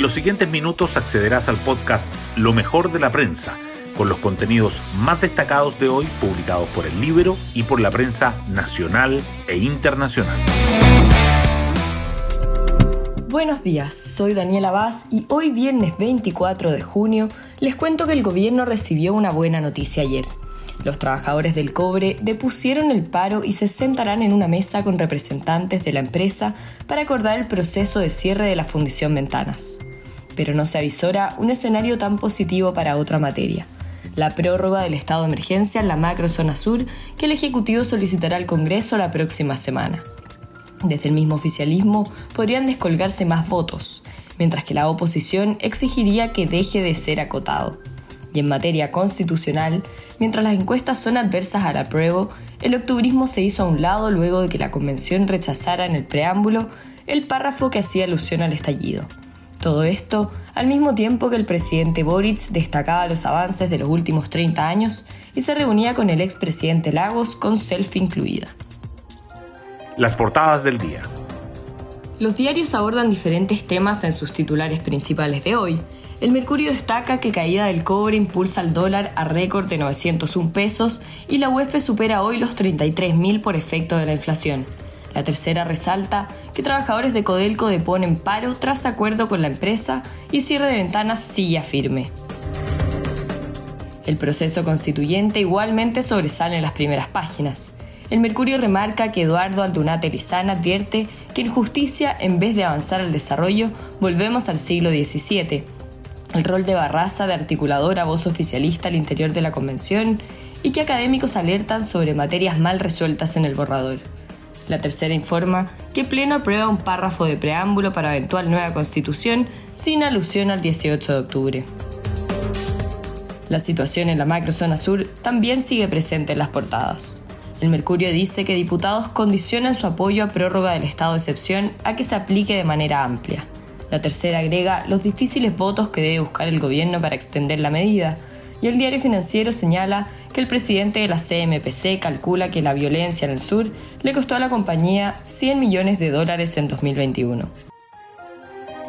En los siguientes minutos accederás al podcast Lo mejor de la prensa, con los contenidos más destacados de hoy publicados por el libro y por la prensa nacional e internacional. Buenos días, soy Daniela Vaz y hoy viernes 24 de junio les cuento que el gobierno recibió una buena noticia ayer. Los trabajadores del cobre depusieron el paro y se sentarán en una mesa con representantes de la empresa para acordar el proceso de cierre de la fundición Ventanas. Pero no se avisora un escenario tan positivo para otra materia, la prórroga del estado de emergencia en la macrozona sur que el Ejecutivo solicitará al Congreso la próxima semana. Desde el mismo oficialismo podrían descolgarse más votos, mientras que la oposición exigiría que deje de ser acotado. Y en materia constitucional, mientras las encuestas son adversas al apruebo, el octubrismo se hizo a un lado luego de que la convención rechazara en el preámbulo el párrafo que hacía alusión al estallido. Todo esto al mismo tiempo que el presidente Boric destacaba los avances de los últimos 30 años y se reunía con el expresidente Lagos con selfie incluida. Las portadas del día. Los diarios abordan diferentes temas en sus titulares principales de hoy, el Mercurio destaca que caída del cobre impulsa al dólar a récord de 901 pesos y la UEF supera hoy los 33.000 por efecto de la inflación. La tercera resalta que trabajadores de Codelco deponen paro tras acuerdo con la empresa y cierre de ventanas sigue firme. El proceso constituyente igualmente sobresale en las primeras páginas. El Mercurio remarca que Eduardo Aldunate Lizana advierte que en justicia, en vez de avanzar al desarrollo, volvemos al siglo XVII el rol de Barraza de articuladora voz oficialista al interior de la convención y que académicos alertan sobre materias mal resueltas en el borrador. La tercera informa que Pleno aprueba un párrafo de preámbulo para eventual nueva constitución sin alusión al 18 de octubre. La situación en la macrozona sur también sigue presente en las portadas. El Mercurio dice que diputados condicionan su apoyo a prórroga del estado de excepción a que se aplique de manera amplia. La tercera agrega los difíciles votos que debe buscar el gobierno para extender la medida. Y el diario financiero señala que el presidente de la CMPC calcula que la violencia en el sur le costó a la compañía 100 millones de dólares en 2021.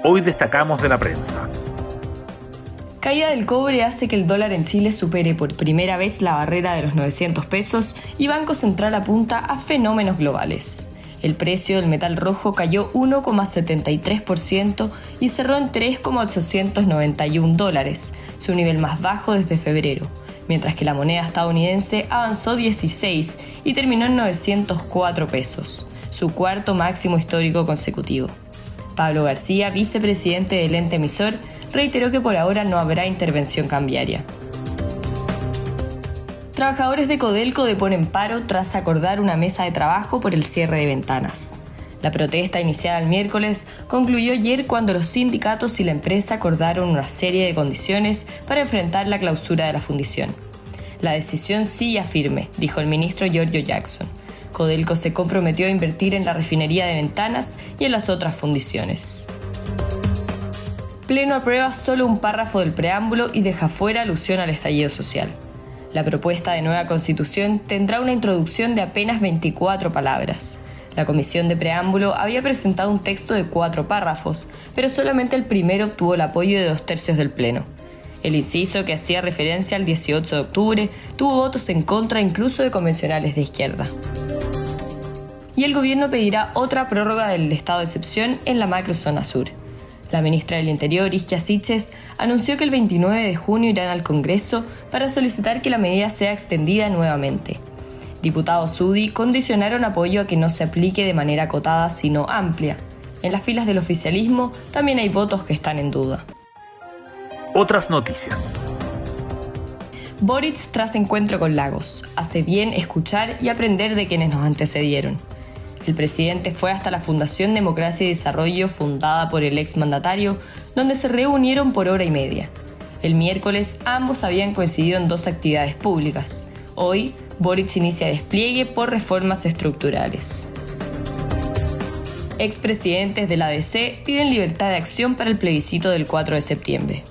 Hoy destacamos de la prensa. Caída del cobre hace que el dólar en Chile supere por primera vez la barrera de los 900 pesos y Banco Central apunta a fenómenos globales. El precio del metal rojo cayó 1,73% y cerró en 3,891 dólares, su nivel más bajo desde febrero, mientras que la moneda estadounidense avanzó 16 y terminó en 904 pesos, su cuarto máximo histórico consecutivo. Pablo García, vicepresidente del ente emisor, reiteró que por ahora no habrá intervención cambiaria. Trabajadores de Codelco deponen paro tras acordar una mesa de trabajo por el cierre de ventanas. La protesta iniciada el miércoles concluyó ayer cuando los sindicatos y la empresa acordaron una serie de condiciones para enfrentar la clausura de la fundición. La decisión sigue firme, dijo el ministro Giorgio Jackson. Codelco se comprometió a invertir en la refinería de ventanas y en las otras fundiciones. Pleno aprueba solo un párrafo del preámbulo y deja fuera alusión al estallido social. La propuesta de nueva constitución tendrá una introducción de apenas 24 palabras. La comisión de preámbulo había presentado un texto de cuatro párrafos, pero solamente el primero obtuvo el apoyo de dos tercios del Pleno. El inciso, que hacía referencia al 18 de octubre, tuvo votos en contra incluso de convencionales de izquierda. Y el gobierno pedirá otra prórroga del estado de excepción en la macrozona sur. La ministra del Interior, Isquia Siches, anunció que el 29 de junio irán al Congreso para solicitar que la medida sea extendida nuevamente. Diputados UDI condicionaron apoyo a que no se aplique de manera acotada, sino amplia. En las filas del oficialismo también hay votos que están en duda. Otras noticias. Boric tras encuentro con Lagos. Hace bien escuchar y aprender de quienes nos antecedieron. El presidente fue hasta la Fundación Democracia y Desarrollo fundada por el exmandatario, donde se reunieron por hora y media. El miércoles ambos habían coincidido en dos actividades públicas. Hoy, Boric inicia despliegue por reformas estructurales. Expresidentes de la ADC piden libertad de acción para el plebiscito del 4 de septiembre.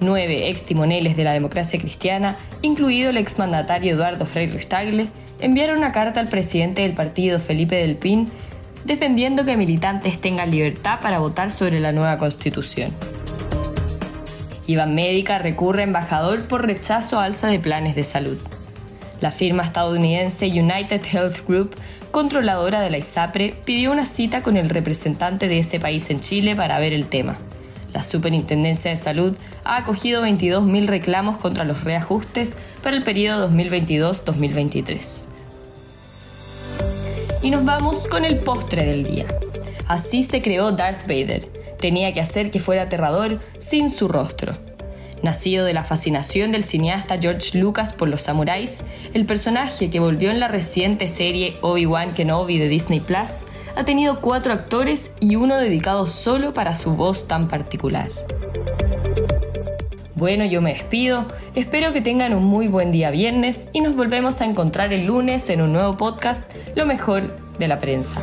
Nueve ex timoneles de la democracia cristiana, incluido el exmandatario Eduardo Frei Ruistagle, enviaron una carta al presidente del partido, Felipe Del Pin, defendiendo que militantes tengan libertad para votar sobre la nueva constitución. Ivan Médica recurre a embajador por rechazo a alza de planes de salud. La firma estadounidense United Health Group, controladora de la ISAPRE, pidió una cita con el representante de ese país en Chile para ver el tema. La Superintendencia de Salud ha acogido 22.000 reclamos contra los reajustes para el periodo 2022-2023. Y nos vamos con el postre del día. Así se creó Darth Vader. Tenía que hacer que fuera aterrador sin su rostro. Nacido de la fascinación del cineasta George Lucas por los samuráis, el personaje que volvió en la reciente serie Obi-Wan Kenobi de Disney Plus ha tenido cuatro actores y uno dedicado solo para su voz tan particular. Bueno, yo me despido, espero que tengan un muy buen día viernes y nos volvemos a encontrar el lunes en un nuevo podcast, Lo mejor de la prensa.